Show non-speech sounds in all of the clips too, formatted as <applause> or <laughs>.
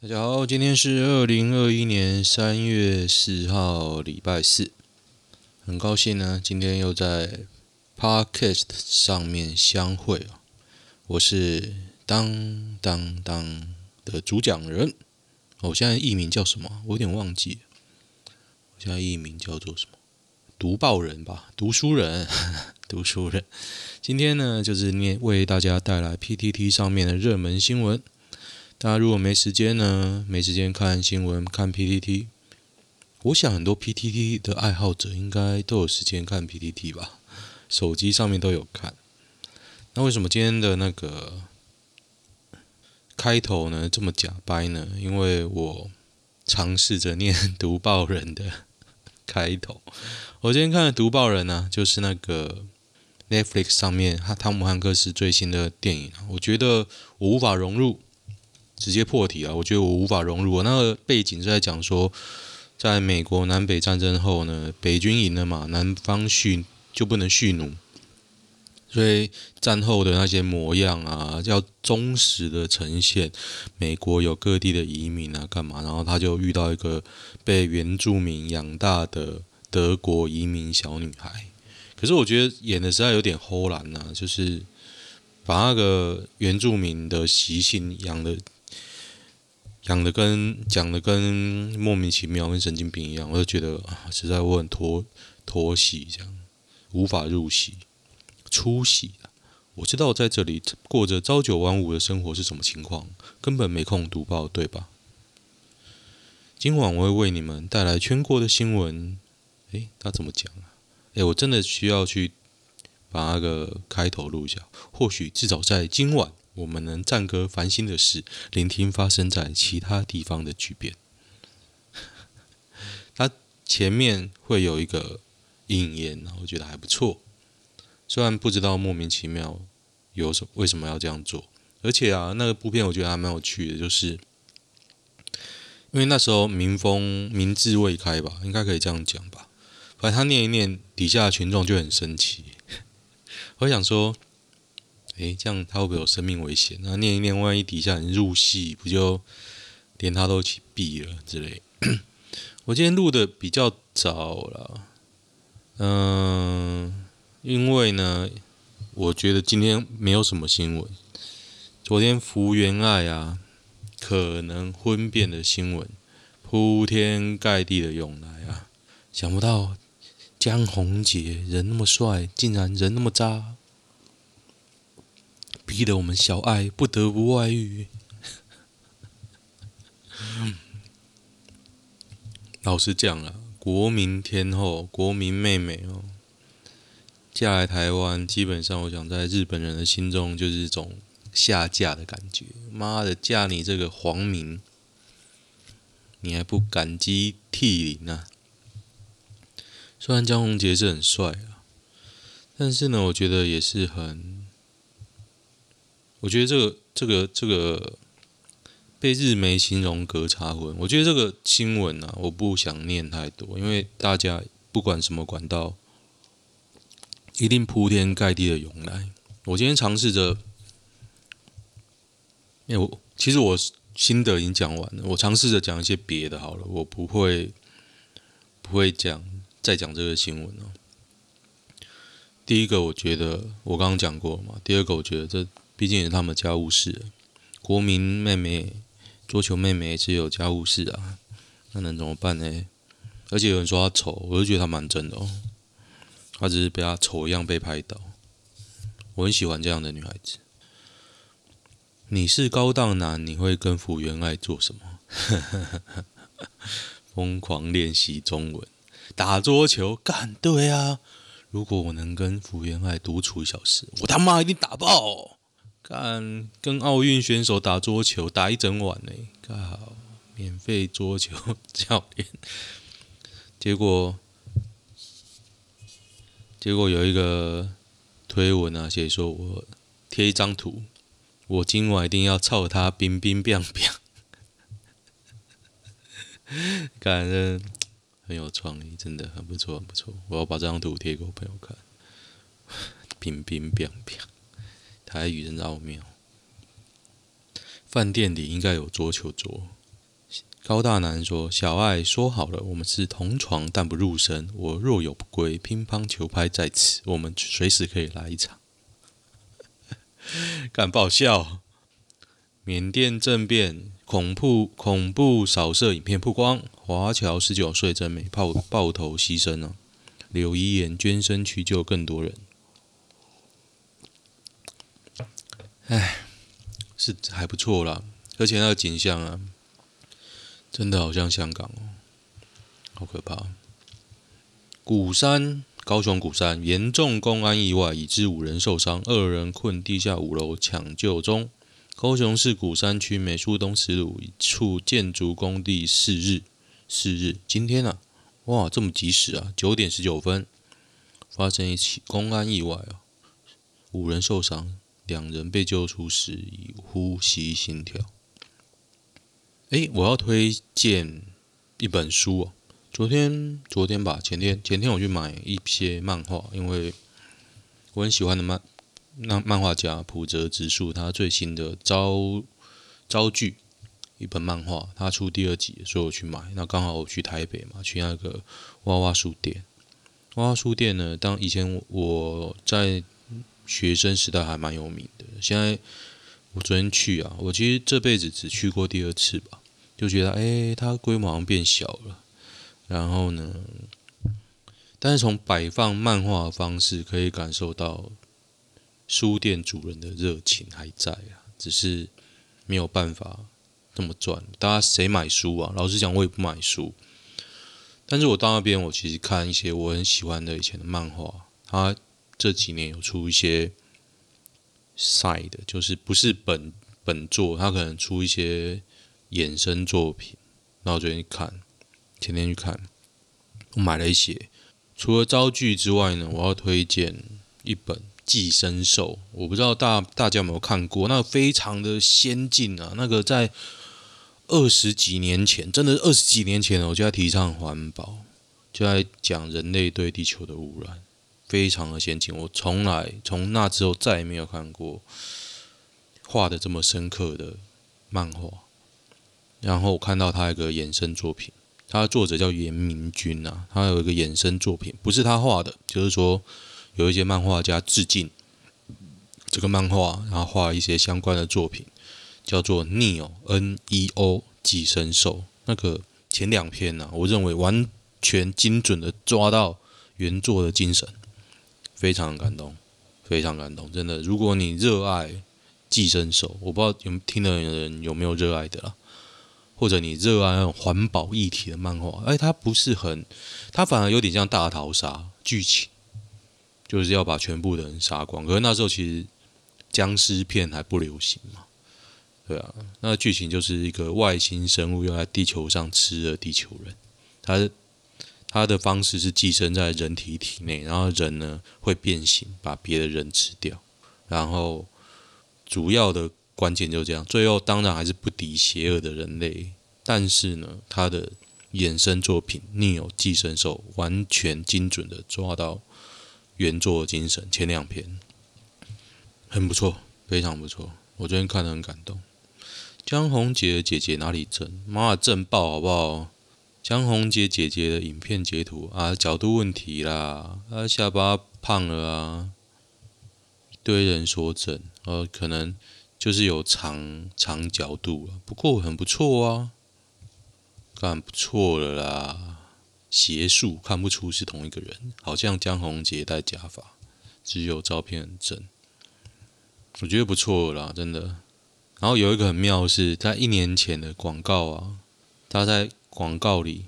大家好，今天是二零二一年三月四号，礼拜四。很高兴呢，今天又在 Podcast 上面相会啊。我是当当当的主讲人。我现在艺名叫什么？我有点忘记。我现在艺名叫做什么？读报人吧，读书人，<laughs> 读书人。今天呢，就是念为大家带来 PTT 上面的热门新闻。大家如果没时间呢，没时间看新闻、看 PTT，我想很多 PTT 的爱好者应该都有时间看 PTT 吧，手机上面都有看。那为什么今天的那个开头呢这么假掰呢？因为我尝试着念 <laughs> 读报人的 <laughs> 开头。我今天看的读报人呢，就是那个 Netflix 上面哈汤姆汉克斯最新的电影，我觉得我无法融入。直接破题啊！我觉得我无法融入。我那个背景是在讲说，在美国南北战争后呢，北军赢了嘛，南方蓄就不能蓄奴，所以战后的那些模样啊，要忠实的呈现。美国有各地的移民啊，干嘛？然后他就遇到一个被原住民养大的德国移民小女孩。可是我觉得演的实在有点齁烂呐，就是把那个原住民的习性养的。讲的跟讲的跟莫名其妙，跟神经病一样，我就觉得啊，实在我很拖拖戏，这样无法入戏，出戏。我知道在这里过着朝九晚五的生活是什么情况，根本没空读报，对吧？今晚我会为你们带来全国的新闻。诶，他怎么讲啊？诶，我真的需要去把那个开头录一下，或许至少在今晚。我们能暂搁烦心的事，聆听发生在其他地方的巨变。<laughs> 它前面会有一个引言，我觉得还不错。虽然不知道莫名其妙有什为什么要这样做，而且啊，那个部片我觉得还蛮有趣的，就是因为那时候民风民智未开吧，应该可以这样讲吧。反正他念一念，底下的群众就很生气。<laughs> 我想说。诶，这样他会不会有生命危险？那念一念，万一底下人入戏，不就连他都一起毙了之类？我今天录的比较早了，嗯，因为呢，我觉得今天没有什么新闻。昨天福原爱啊，可能婚变的新闻铺天盖地的涌来啊，想不到江宏杰人那么帅，竟然人那么渣。逼得我们小爱不得不外遇。<laughs> 老实讲啊，国民天后、国民妹妹哦，嫁来台湾，基本上我想在日本人的心中就是一种下嫁的感觉。妈的，嫁你这个皇民，你还不感激涕零啊？虽然江宏杰是很帅啊，但是呢，我觉得也是很。我觉得这个、这个、这个被日媒形容隔差婚，我觉得这个新闻啊，我不想念太多，因为大家不管什么管道，一定铺天盖地的涌来。我今天尝试着，因为我其实我心得已经讲完了，我尝试着讲一些别的好了，我不会不会讲再讲这个新闻了。第一个，我觉得我刚刚讲过了嘛，第二个，我觉得这。毕竟也是他们家务事，国民妹妹、桌球妹妹只有家务事啊，那能怎么办呢？而且有人说她丑，我就觉得她蛮真的哦。她只是被她丑一样被拍到，我很喜欢这样的女孩子。你是高档男，你会跟福原爱做什么？<laughs> 疯狂练习中文，打桌球，干对啊！如果我能跟福原爱独处一小时，我他妈一定打爆！干跟奥运选手打桌球，打一整晚呢，靠，免费桌球教练。结果，结果有一个推文啊，写说我贴一张图，我今晚一定要操他冰冰冰冰。感觉很有创意，真的很不错，很不错。我要把这张图贴给我朋友看，<laughs> 冰冰冰冰。台语真奥妙，饭店里应该有桌球桌，高大男说：“小爱说好了，我们是同床但不入身。我若有不归，乒乓球拍在此，我们随时可以来一场。<laughs> ”干爆笑！缅甸政变，恐怖恐怖扫射影片曝光，华侨十九岁真美爆爆头牺牲了，柳遗言捐身去救更多人。哎，是还不错啦，而且那个景象啊。真的好像香港哦，好可怕！鼓山，高雄鼓山严重公安意外，已致五人受伤，二人困地下五楼抢救中。高雄市鼓山区美术东十路一处建筑工地，四日，四日，今天啊，哇，这么及时啊，九点十九分发生一起公安意外啊，五人受伤，两人被救出时已呼吸心跳。诶，我要推荐一本书哦。昨天，昨天吧，前天，前天我去买一些漫画，因为我很喜欢的漫那漫画家浦泽直树，他最新的招招剧一本漫画，他出第二集，所以我去买。那刚好我去台北嘛，去那个娃娃书店。娃娃书店呢，当以前我在学生时代还蛮有名的，现在。我昨天去啊，我其实这辈子只去过第二次吧，就觉得哎，它规模好像变小了。然后呢，但是从摆放漫画的方式可以感受到书店主人的热情还在啊，只是没有办法这么赚。大家谁买书啊？老实讲，我也不买书。但是我到那边，我其实看一些我很喜欢的以前的漫画，它这几年有出一些。side 就是不是本本作，他可能出一些衍生作品，然后我昨天去看，前天去看，我买了一些。除了招剧之外呢，我要推荐一本《寄生兽》，我不知道大大家有没有看过，那个非常的先进啊，那个在二十几年前，真的二十几年前，我就在提倡环保，就在讲人类对地球的污染。非常的先进，我从来从那之后再也没有看过画的这么深刻的漫画。然后我看到他一个衍生作品，他的作者叫严明君呐，他有一个衍生作品，不是他画的，就是说有一些漫画家致敬这个漫画，然后画一些相关的作品，叫做 Neo N E O 寄生兽。那个前两篇呢，我认为完全精准的抓到原作的精神。非常感动，非常感动，真的。如果你热爱寄生兽，我不知道有听的人有没有热爱的啦，或者你热爱那种环保议题的漫画，哎，它不是很，它反而有点像大逃杀剧情，就是要把全部的人杀光。可是那时候其实僵尸片还不流行嘛，对啊，那剧情就是一个外星生物要在地球上吃了地球人，它。它的方式是寄生在人体体内，然后人呢会变形，把别的人吃掉。然后主要的关键就这样，最后当然还是不敌邪恶的人类。但是呢，它的衍生作品《Neo 寄生兽》完全精准的抓到原作精神，前两篇很不错，非常不错。我昨天看得很感动。江宏杰姐姐哪里正？妈的正爆好不好？江宏杰姐姐的影片截图啊，角度问题啦，啊下巴胖了啊，一堆人说整，呃、可能就是有长长角度啊，不过很不错啊，干不错了啦，邪术看不出是同一个人，好像江宏杰戴假发，只有照片很正，我觉得不错啦，真的。然后有一个很妙的是，在一年前的广告啊，他在。广告里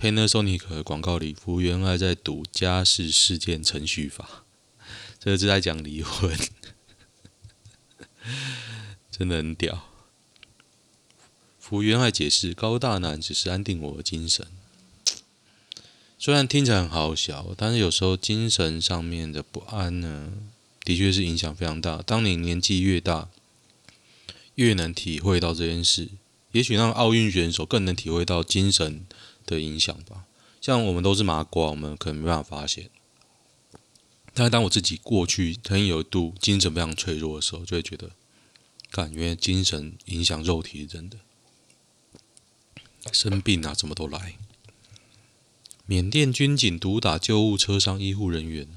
，Panasonic 的广告里，福原爱在读家事事件程序法，这是在讲离婚，真的很屌。福原爱解释，高大男只是安定我的精神，虽然听起来好笑，但是有时候精神上面的不安呢，的确是影响非常大。当你年纪越大，越能体会到这件事。也许让奥运选手更能体会到精神的影响吧。像我们都是麻瓜，我们可能没办法发现。但当我自己过去曾有一度精神非常脆弱的时候，就会觉得，感觉精神影响肉体真的。生病啊，怎么都来。缅甸军警毒打救护车上医护人员。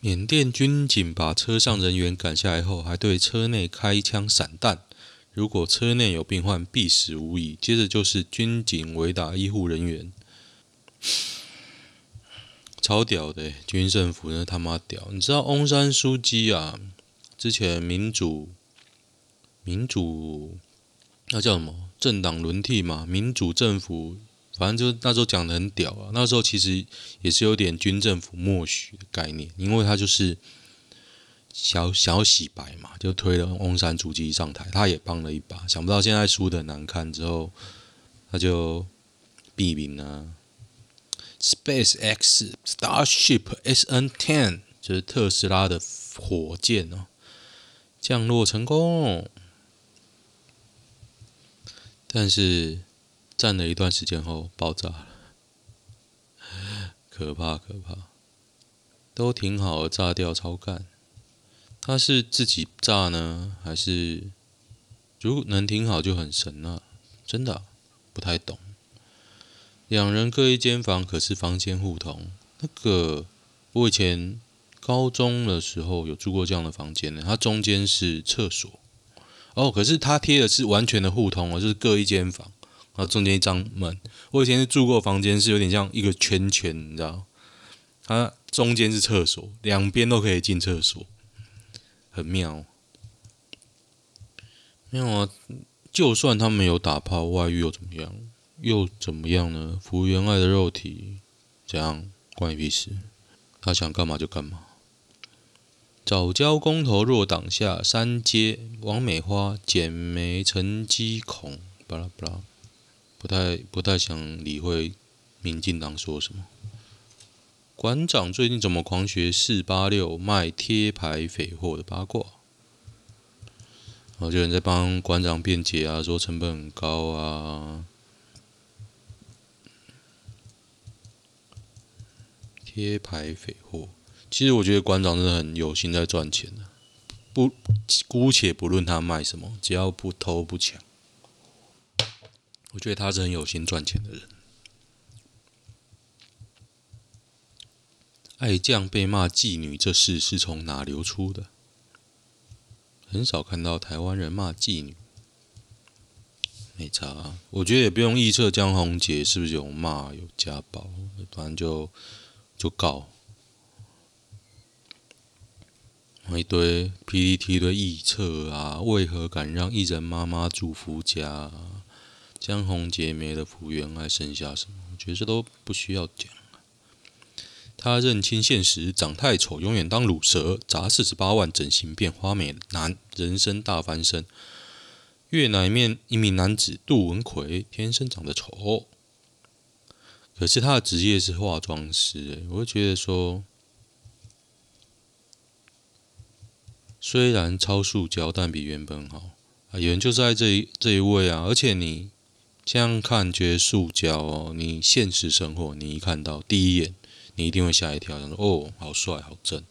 缅甸军警把车上人员赶下来后，还对车内开枪散弹。如果车内有病患，必死无疑。接着就是军警围打医护人员，超屌的！军政府那他妈屌！你知道翁山书记啊？之前民主民主那叫什么政党轮替嘛？民主政府，反正就那时候讲的很屌啊。那时候其实也是有点军政府默许的概念，因为他就是。想想要洗白嘛，就推了翁山主机上台，他也帮了一把。想不到现在输的难看之后，他就避名了。SpaceX Starship SN10 就是特斯拉的火箭哦，降落成功，但是站了一段时间后爆炸了，可怕可怕，都挺好，炸掉超干。他是自己炸呢，还是如果能停好就很神了？真的不太懂。两人各一间房，可是房间互通。那个我以前高中的时候有住过这样的房间呢，它中间是厕所哦，可是它贴的是完全的互通哦，就是各一间房，然后中间一张门。我以前是住过房间，是有点像一个圈圈，你知道？它中间是厕所，两边都可以进厕所。很妙，没有啊！就算他们有打炮外遇又怎么样？又怎么样呢？福原爱的肉体怎样？关你屁事！他想干嘛就干嘛。藻礁公投若挡下，三接王美花减煤成绩恐，巴拉巴拉，不太不太想理会民进党说什么。馆长最近怎么狂学四八六卖贴牌匪货的八卦？然后就有人在帮馆长辩解啊，说成本很高啊。贴牌匪货，其实我觉得馆长真的很有心在赚钱的，不姑且不论他卖什么，只要不偷不抢，我觉得他是很有心赚钱的人。爱将被骂妓女这事是从哪流出的？很少看到台湾人骂妓女，没差。我觉得也不用臆测江宏杰是不是有骂有家暴，反正就就告。一堆 PTT 的臆测啊，为何敢让艺人妈妈住夫家？江宏杰没了福原爱剩下什么？我觉得这都不需要讲。他认清现实，长太丑，永远当鲁蛇，砸四十八万整形变花美男，人生大翻身。越南面一名男子杜文奎，天生长得丑，可是他的职业是化妆师。我就觉得说，虽然超塑胶，但比原本好啊。有人就在这一这一位啊，而且你这样看觉得塑胶哦，你现实生活你一看到第一眼。你一定会吓一跳，想说：“哦，好帅，好正。”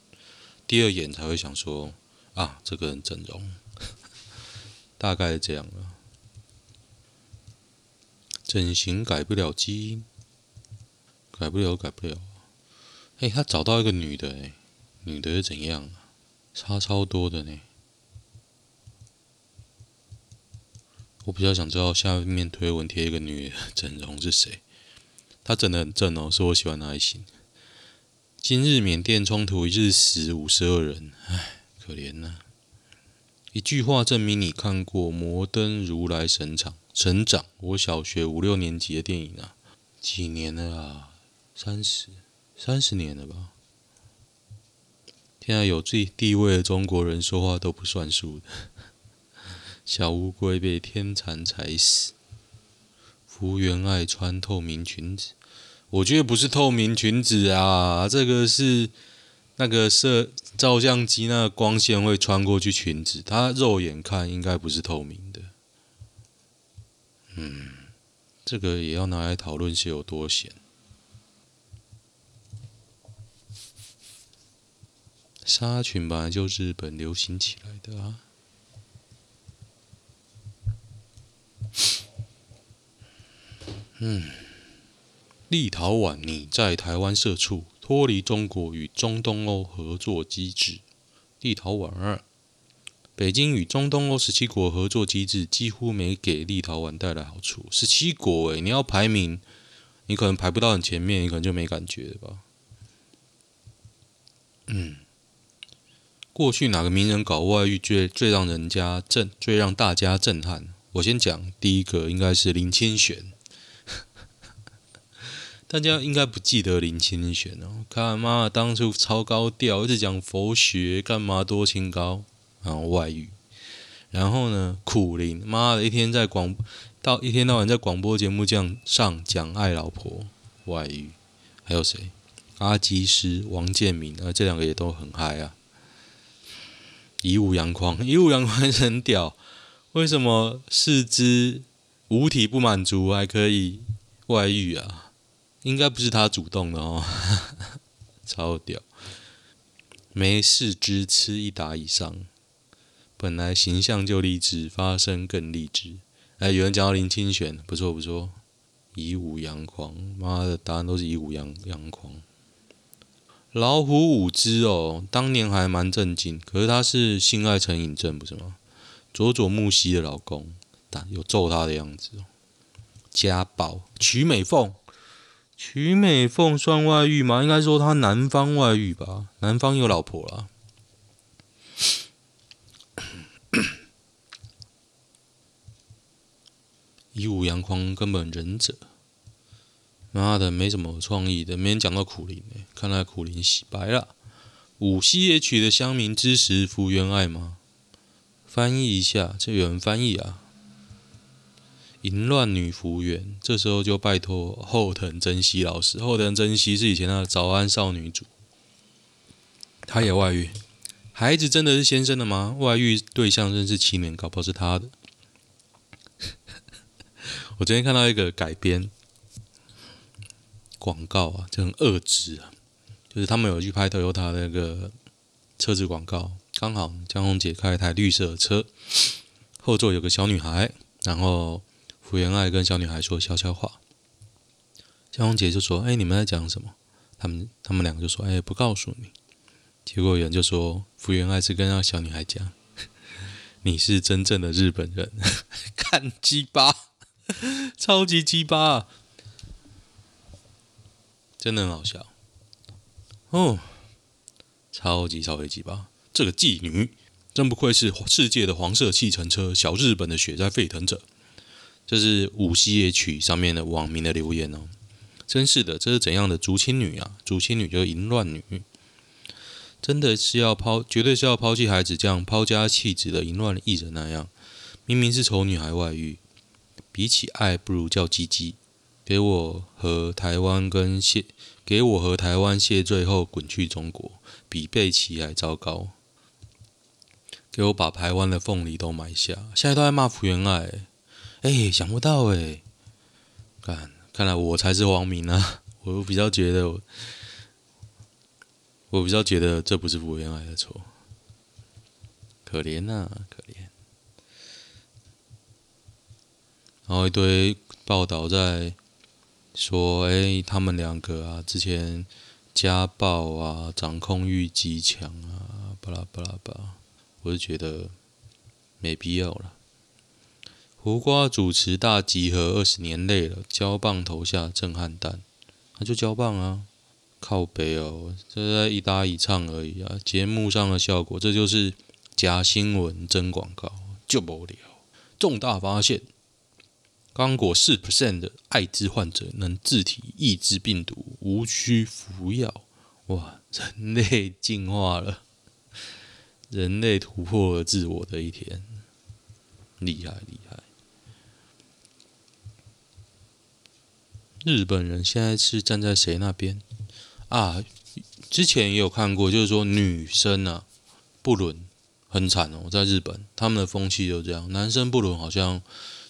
第二眼才会想说：“啊，这个人整容。<laughs> ”大概是这样了。整形改不了基因，改不了，改不了。哎，他找到一个女的，哎，女的是怎样？差超多的呢。我比较想知道下面推文贴一个女的 <laughs> 整容是谁？她整的很正哦，是我喜欢的类型。今日缅甸冲突，一日死五十二人，唉，可怜呐、啊！一句话证明你看过《摩登如来神掌》成长，我小学五六年级的电影啊，几年了啊？三十，三十年了吧？现在有最地位的中国人说话都不算数的。<laughs> 小乌龟被天蚕踩死，福原爱穿透明裙子。我觉得不是透明裙子啊，这个是那个摄照相机那个光线会穿过去裙子，它肉眼看应该不是透明的。嗯，这个也要拿来讨论是有多咸。纱裙本来就日本流行起来的啊。嗯，立陶宛拟在台湾设处脱离中国与中东欧合作机制。立陶宛二，北京与中东欧十七国合作机制几乎没给立陶宛带来好处。十七国诶，你要排名，你可能排不到很前面，你可能就没感觉了吧？嗯。过去哪个名人搞外遇最最让人家震，最让大家震撼？我先讲第一个，应该是林清玄。大家应该不记得林清玄哦，看妈当初超高调，一直讲佛学，干嘛多清高，然后外遇。然后呢，苦苓，妈的一天在广到一天到晚在广播节目这样上讲爱老婆外遇。还有谁？阿基师、王建民，啊，这两个也都很嗨啊。以武扬匡，<laughs> 以武扬匡很屌，为什么四肢五体不满足还可以外遇啊？应该不是他主动的哦，<laughs> 超屌！没四肢吃一打以上，本来形象就励志，发声更励志。哎，有人讲到林清玄，不错不错，以武扬狂，妈的答案都是以武扬扬狂。老虎五只哦，当年还蛮正经，可是他是性爱成瘾症，不是吗？佐佐木希的老公，但有揍他的样子哦。家暴，曲美凤，曲美凤算外遇吗？应该说他男方外遇吧，男方有老婆了。以武扬匡根本忍者。妈的，没什么创意的，没人讲到苦苓哎，看来苦苓洗白了。五 CH 的乡民支持福原爱吗？翻译一下，这有人翻译啊。淫乱女服务员，这时候就拜托后藤真希老师。后藤真希是以前的早安少女组，她也外遇。孩子真的是先生的吗？外遇对象认识七年，搞不好是他的。<laughs> 我昨天看到一个改编。广告啊，就很恶质啊！就是他们有去拍 Toyota 那个车子广告，刚好江宏杰开一台绿色的车，后座有个小女孩，然后福原爱跟小女孩说悄悄话，江宏杰就说：“哎，你们在讲什么？”他们他们两个就说：“哎，不告诉你。”结果有人就说福原爱是跟那小女孩讲：“ <laughs> 你是真正的日本人。<laughs> ”看鸡巴，超级鸡巴。真的很好笑哦，超级超级鸡巴！这个妓女真不愧是世界的黄色计程车，小日本的血在沸腾着。这是五 CH 上面的网民的留言哦，真是的，这是怎样的竹青女啊？竹青女就是淫乱女，真的是要抛，绝对是要抛弃孩子这样抛家弃子的淫乱艺人那样。明明是丑女孩外遇，比起爱，不如叫鸡鸡。给我和台湾跟谢，给我和台湾谢罪后滚去中国，比贝奇还糟糕。给我把台湾的凤梨都买下，现在都在骂福原爱，哎，想不到哎，看，看来我才是王民啊！<laughs> 我比较觉得，我比较觉得这不是福原爱的错，可怜呐、啊，可怜。然后一堆报道在。说，哎，他们两个啊，之前家暴啊，掌控欲极强啊，巴拉巴拉巴，我就觉得没必要了。胡瓜主持大集合二十年累了，交棒投下震撼弹，那就交棒啊，靠北哦，这在一搭一唱而已啊，节目上的效果，这就是假新闻真广告，就无聊，重大发现。刚果四 percent 的艾滋患者能自体抑制病毒，无需服药。哇，人类进化了，<laughs> 人类突破了自我的一天，厉害厉！日本人现在是站在谁那边啊？之前也有看过，就是说女生啊不伦很惨哦，在日本他们的风气就这样，男生不伦好像。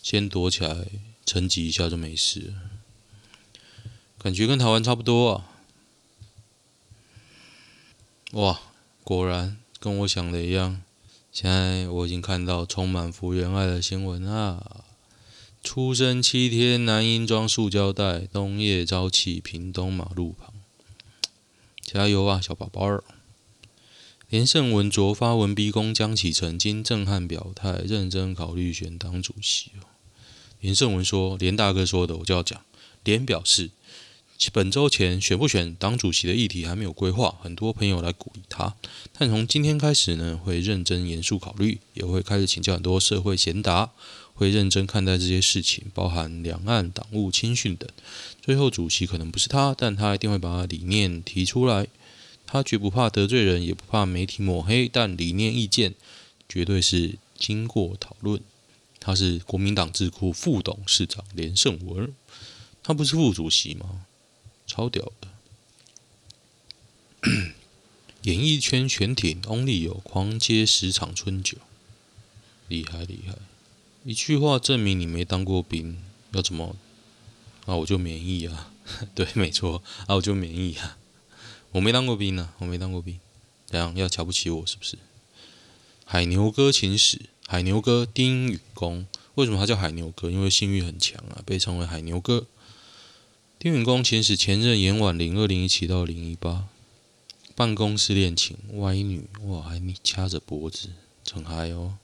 先躲起来，沉寂一下就没事，感觉跟台湾差不多啊。哇，果然跟我想的一样。现在我已经看到充满福原爱的新闻啊，出生七天，男婴装塑胶袋，冬夜朝起，屏东马路旁。加油啊，小宝宝儿！连胜文昨发文逼宫江启臣，经震撼表态，认真考虑选党主席。连胜文说：“连大哥说的，我就要讲。”连表示，本周前选不选党主席的议题还没有规划，很多朋友来鼓励他，但从今天开始呢，会认真严肃考虑，也会开始请教很多社会贤达。会认真看待这些事情，包含两岸党务亲训等。最后主席可能不是他，但他一定会把理念提出来。他绝不怕得罪人，也不怕媒体抹黑，但理念意见绝对是经过讨论。他是国民党智库副董事长连胜文，他不是副主席吗？超屌的！<coughs> 演艺圈全挺 Only 有狂接十场春酒，厉害厉害！一句话证明你没当过兵，要怎么？啊，我就免疫啊！<laughs> 对，没错，啊，我就免疫啊！我没当过兵呢、啊，我没当过兵，这样要瞧不起我是不是？海牛哥情史，海牛哥丁允恭，为什么他叫海牛哥？因为性欲很强啊，被称为海牛哥。丁允恭前史前任严婉玲，二零一七到零一八，办公室恋情，歪女，哇，还掐着脖子，真嗨哦！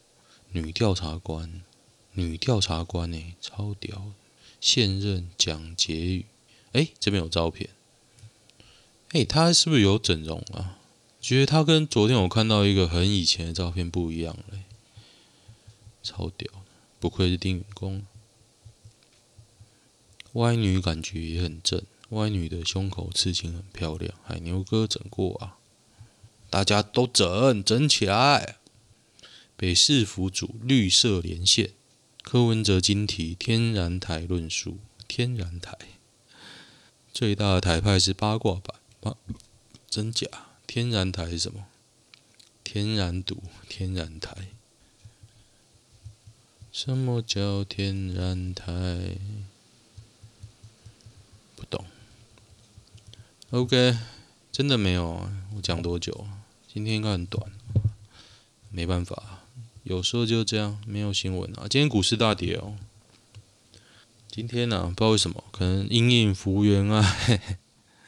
女调查官。女调查官呢，超屌！现任蒋洁宇，哎，这边有照片。哎，他是不是有整容啊？觉得他跟昨天我看到一个很以前的照片不一样嘞，超屌！不愧是丁允恭。歪女感觉也很正，歪女的胸口刺青很漂亮。海牛哥整过啊，大家都整，整起来！北市府主绿色连线。柯文哲金提天然台论述，天然台最大的台派是八卦版，八真假？天然台是什么？天然赌，天然台。什么叫天然台？不懂。OK，真的没有啊？我讲多久？今天应该很短，没办法。有时候就这样，没有新闻啊。今天股市大跌哦。今天呢、不知道为什么，可能因应福原爱，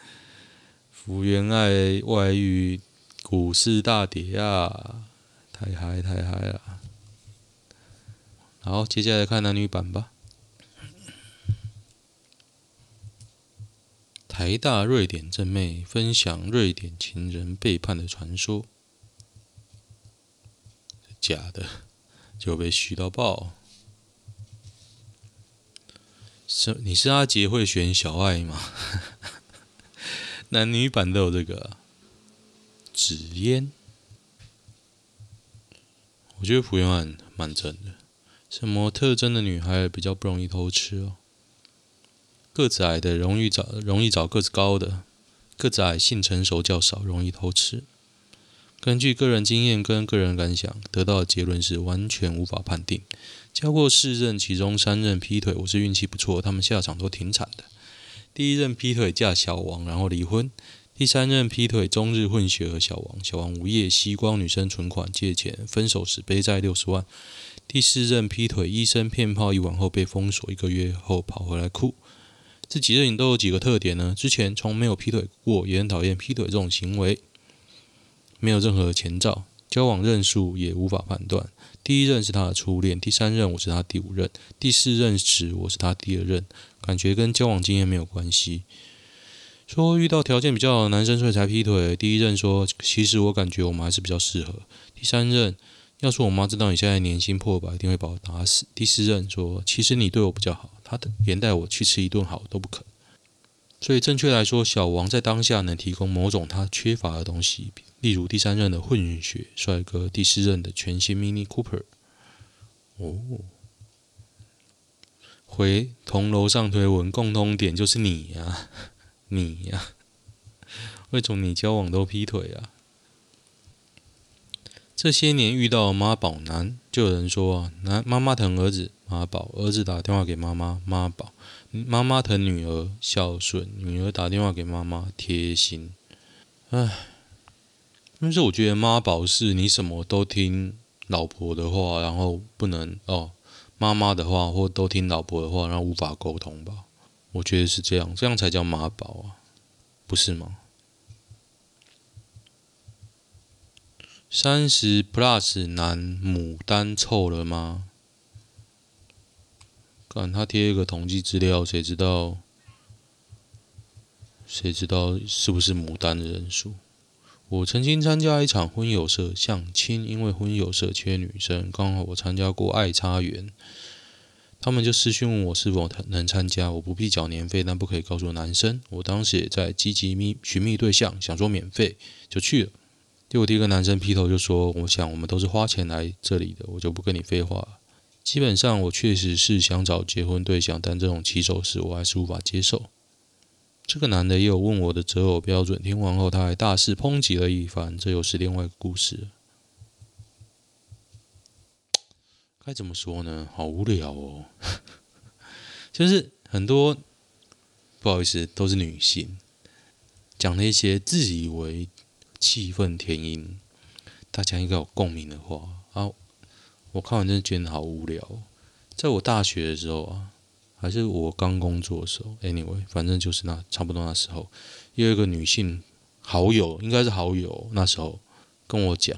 <laughs> 福原爱外遇，股市大跌啊，太嗨太嗨了。好，接下来看男女版吧。台大瑞典正妹分享瑞典情人背叛的传说。假的就被虚到爆。是你是阿杰会选小爱吗？<laughs> 男女版都有这个纸烟。我觉得福原爱蛮正的。什么特征的女孩比较不容易偷吃哦？个子矮的容易找容易找个子高的，个子矮性成熟较少，容易偷吃。根据个人经验跟个人感想，得到的结论是完全无法判定。交过四任，其中三任劈腿，我是运气不错，他们下场都挺惨的。第一任劈腿嫁小王，然后离婚；第三任劈腿终日混血和小王，小王无业，吸光女生存款借钱，分手时背债六十万；第四任劈腿医生骗炮一晚后被封锁，一个月后跑回来哭。这几任都有几个特点呢？之前从没有劈腿过，也很讨厌劈腿这种行为。没有任何前兆，交往任数也无法判断。第一任是他的初恋，第三任我是他第五任，第四任时我是他第二任，感觉跟交往经验没有关系。说遇到条件比较好的男生所以才劈腿。第一任说，其实我感觉我们还是比较适合。第三任，要是我妈知道你现在年薪破百，一定会把我打死。第四任说，其实你对我比较好，他连带我去吃一顿好都不肯。所以正确来说，小王在当下能提供某种他缺乏的东西。例如第三任的混血帅哥，第四任的全新 Mini Cooper。哦，回同楼上推文，共通点就是你呀、<laughs> 你呀、为什么你交往都劈腿啊？这些年遇到妈宝男，就有人说啊，男妈妈疼儿子，妈宝；儿子打电话给妈妈，妈宝；妈妈疼女儿，孝顺；女儿打电话给妈妈，贴心。唉。但是我觉得妈宝是你什么都听老婆的话，然后不能哦，妈妈的话，或都听老婆的话，然后无法沟通吧？我觉得是这样，这样才叫妈宝啊，不是吗？三十 plus 男牡丹臭了吗？看他贴一个统计资料，谁知道？谁知道是不是牡丹的人数？我曾经参加一场婚友社相亲，因为婚友社缺女生，刚好我参加过爱插园，他们就私讯问我是否能参加，我不必缴年费，但不可以告诉男生。我当时也在积极觅寻觅对象，想说免费就去了。结果第一个男生劈头就说：“我想我们都是花钱来这里的，我就不跟你废话。”基本上我确实是想找结婚对象，但这种起手式我还是无法接受。这个男的也有问我的择偶标准，听完后他还大肆抨击了一番，这又是另外一个故事。该怎么说呢？好无聊哦，<laughs> 就是很多不好意思，都是女性讲那些自以为气愤填膺，大家应该有共鸣的话啊。我看完真的觉得好无聊。在我大学的时候啊。还是我刚工作的时候，anyway，反正就是那差不多那时候，有一个女性好友，应该是好友，那时候跟我讲，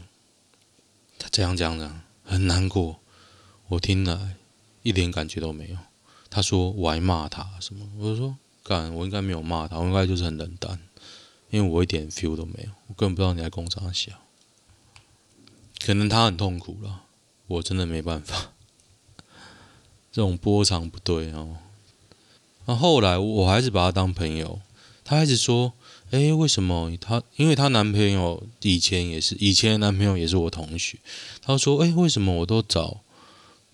她这样这样这样，很难过，我听了一点感觉都没有。她说我还骂她什么，我就说干，我应该没有骂她，我应该就是很冷淡，因为我一点 feel 都没有，我根本不知道你在工厂笑，可能她很痛苦了，我真的没办法。这种波长不对哦。那后来我还是把她当朋友。她一直说：“哎，为什么她？因为她男朋友以前也是，以前男朋友也是我同学。她说：‘哎，为什么我都找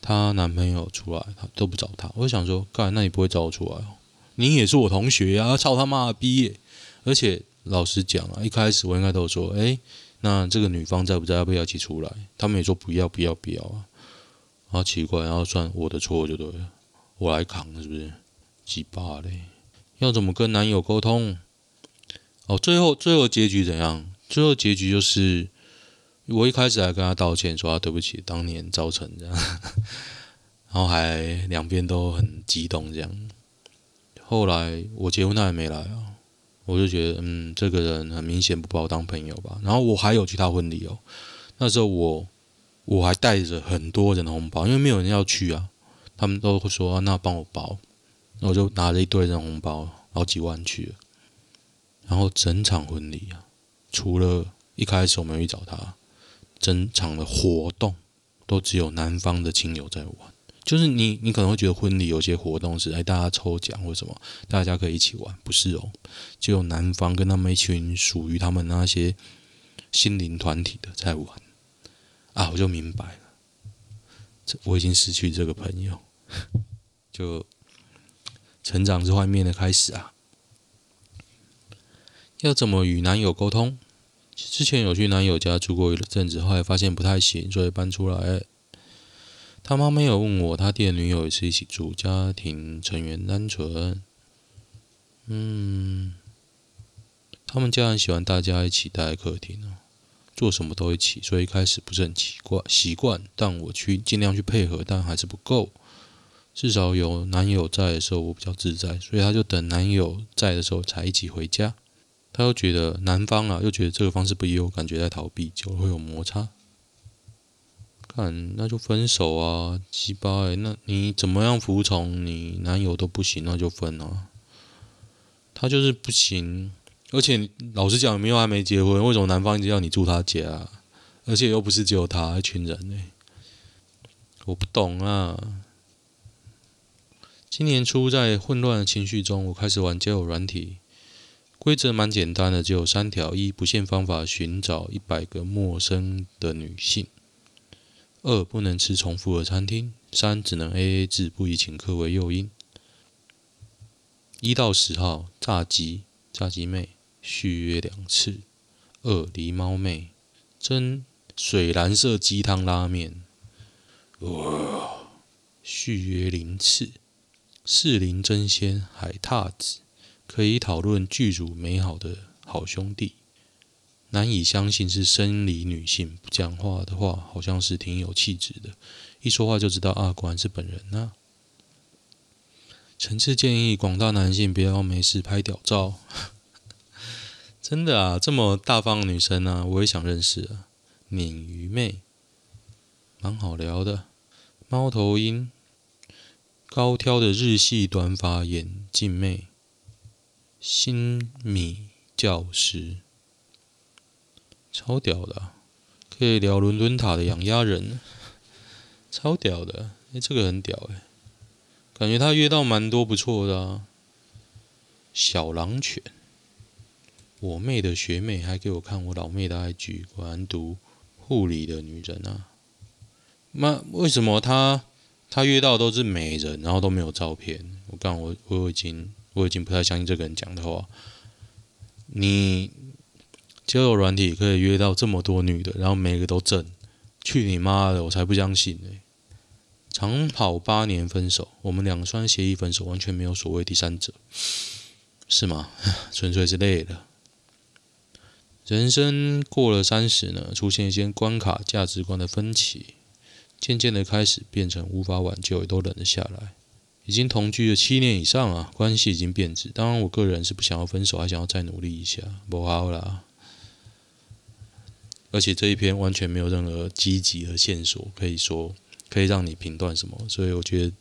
她男朋友出来，她都不找他？’我想说：‘干，那你不会找我出来哦？你也是我同学呀，操他妈的逼！而且老实讲啊，一开始我应该都说：‘哎，那这个女方在不在？要不要一起出来？’他们也说：‘不要，不要，不要啊。’好奇怪，然后算我的错就对了，我来扛是不是？鸡巴嘞！要怎么跟男友沟通？哦，最后最后结局怎样？最后结局就是，我一开始还跟他道歉，说对不起，当年造成这样，<laughs> 然后还两边都很激动这样。后来我结婚他也没来啊，我就觉得嗯，这个人很明显不把我当朋友吧。然后我还有其他婚礼哦，那时候我。我还带着很多人的红包，因为没有人要去啊，他们都会说、那帮我包，那我就拿了一堆人红包，好几万去了。然后整场婚礼啊，除了一开始我们去找他，整场的活动都只有男方的亲友在玩。就是你，你可能会觉得婚礼有些活动是哎大家抽奖或什么，大家可以一起玩，不是哦，只有男方跟他们一群属于他们那些心灵团体的在玩。啊，我就明白了，这我已经失去这个朋友，就成长是幻灭的开始啊。要怎么与男友沟通？之前有去男友家住过一阵子，后来发现不太行，所以搬出来。他妈没有问我，他弟的女友也是一起住，家庭成员单纯。嗯，他们家人喜欢大家一起待在客厅哦。做什么都一起，所以一开始不是很奇怪习惯，但我去尽量去配合，但还是不够。至少有男友在的时候，我比较自在，所以他就等男友在的时候才一起回家。他又觉得男方啊，又觉得这个方式不优，感觉在逃避，就会有摩擦。看，那就分手啊，鸡巴欸，那你怎么样服从你男友都不行，那就分啊。他就是不行。而且老实讲，没有还没结婚，为什么男方一直要你住他家？而且又不是只有他一群人呢？我不懂啊。今年初在混乱的情绪中，我开始玩交友软体，规则蛮简单的，只有三条：一、不限方法寻找一百个陌生的女性；二、不能吃重复的餐厅；三、只能 AA 制，不以请客为诱因。一到十号，炸鸡，炸鸡妹。续约两次，二狸猫妹蒸水蓝色鸡汤拉面，哇！续约零次，四林争鲜海獭子可以讨论剧组美好的好兄弟，难以相信是生理女性，不讲话的话好像是挺有气质的，一说话就知道啊，果然是本人啊。诚挚建议广大男性不要没事拍屌照，<laughs> 真的啊，这么大方的女生、啊，我也想认识啊。鲶鱼妹，蛮好聊的。猫头鹰，高挑的日系短发眼镜妹，新米教师，超屌的、可以聊伦敦塔的养鸭人，超屌的，哎、这个很屌哎、感觉他约到蛮多不错的啊。小狼犬，我妹的学妹还给我看我老妹的 IG，果然读护理的女人啊。那为什么他他约到都是美人，然后都没有照片？我刚我我已经我已经不太相信这个人讲的话。你交友软体可以约到这么多女的，然后每个都正，去你妈的！我才不相信呢、欸。长跑八年分手，我们两双协议分手，完全没有所谓第三者，是吗？<laughs> 纯粹是累了。人生过了三十呢，出现一些关卡、价值观的分歧。渐渐的开始变成无法挽救，也都忍了下来。已经同居了七年以上啊，关系已经变质。当然，我个人是不想要分手，还想要再努力一下。不好啦，而且这一篇完全没有任何积极的线索，可以说可以让你评断什么。所以我觉得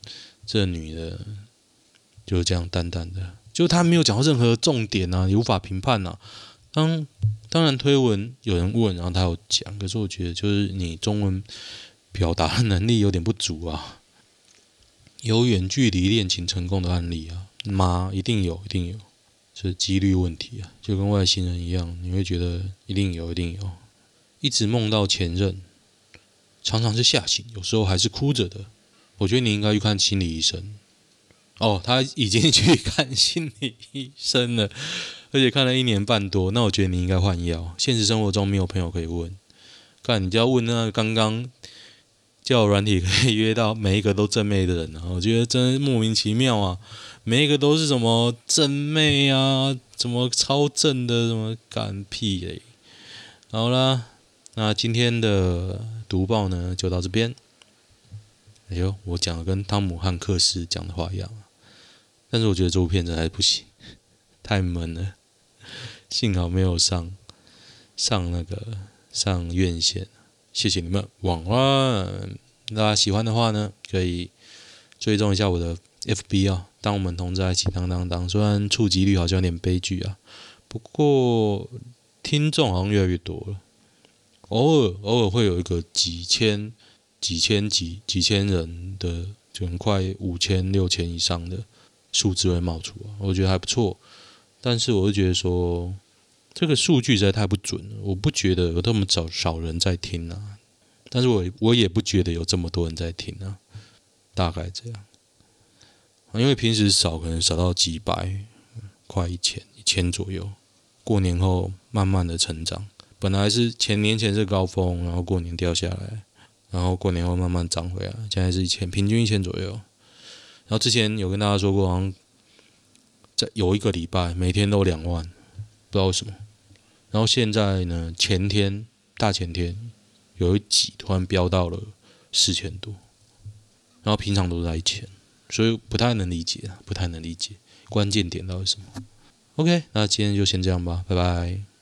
这女的就这样淡淡的，就她没有讲到任何重点啊，你无法评判啊。当当然推文有人问，然后她有讲，可是我觉得就是你中文。表达能力有点不足啊，有远距离恋情成功的案例啊吗？一定有，一定有，是几率问题啊，就跟外星人一样，你会觉得一定有，一定有。一直梦到前任，常常是吓醒，有时候还是哭着的。我觉得你应该去看心理医生。哦，他已经去看心理医生了，<laughs> 而且看了一年半多。那我觉得你应该换药。现实生活中没有朋友可以问，看你就要问那个刚刚。叫软体可以约到每一个都正妹的人啊，我觉得真莫名其妙啊！每一个都是什么正妹啊，什么超正的，什么干屁嘞！好啦，那今天的读报呢就到这边。哎呦，我讲的跟汤姆汉克斯讲的话一样，但是我觉得这部片子还是不行，<laughs> 太闷了。幸好没有上上那个上院线。谢谢你们，晚安。大家喜欢的话呢，可以追踪一下我的 FB 啊。当我们同在一起，当当当。虽然触及率好像有点悲剧啊，不过听众好像越来越多了。偶尔偶尔会有一个几千、几千几几千人的，就很快五千、六千以上的数字会冒出啊，我觉得还不错。但是我就觉得说。这个数据实在太不准了，我不觉得有这么少少人在听啊，但是我我也不觉得有这么多人在听啊，大概这样，因为平时少，可能少到几百，快一千，一千左右，过年后慢慢的成长，本来是前年前是高峰，然后过年掉下来，然后过年后慢慢涨回来，现在是一千，平均一千左右，然后之前有跟大家说过，好像在有一个礼拜每天都两万，不知道为什么。然后现在呢？前天、大前天有一集突然飙到了四千多，然后平常都在一千，所以不太能理解，不太能理解关键点到底是什么。OK，那今天就先这样吧，拜拜。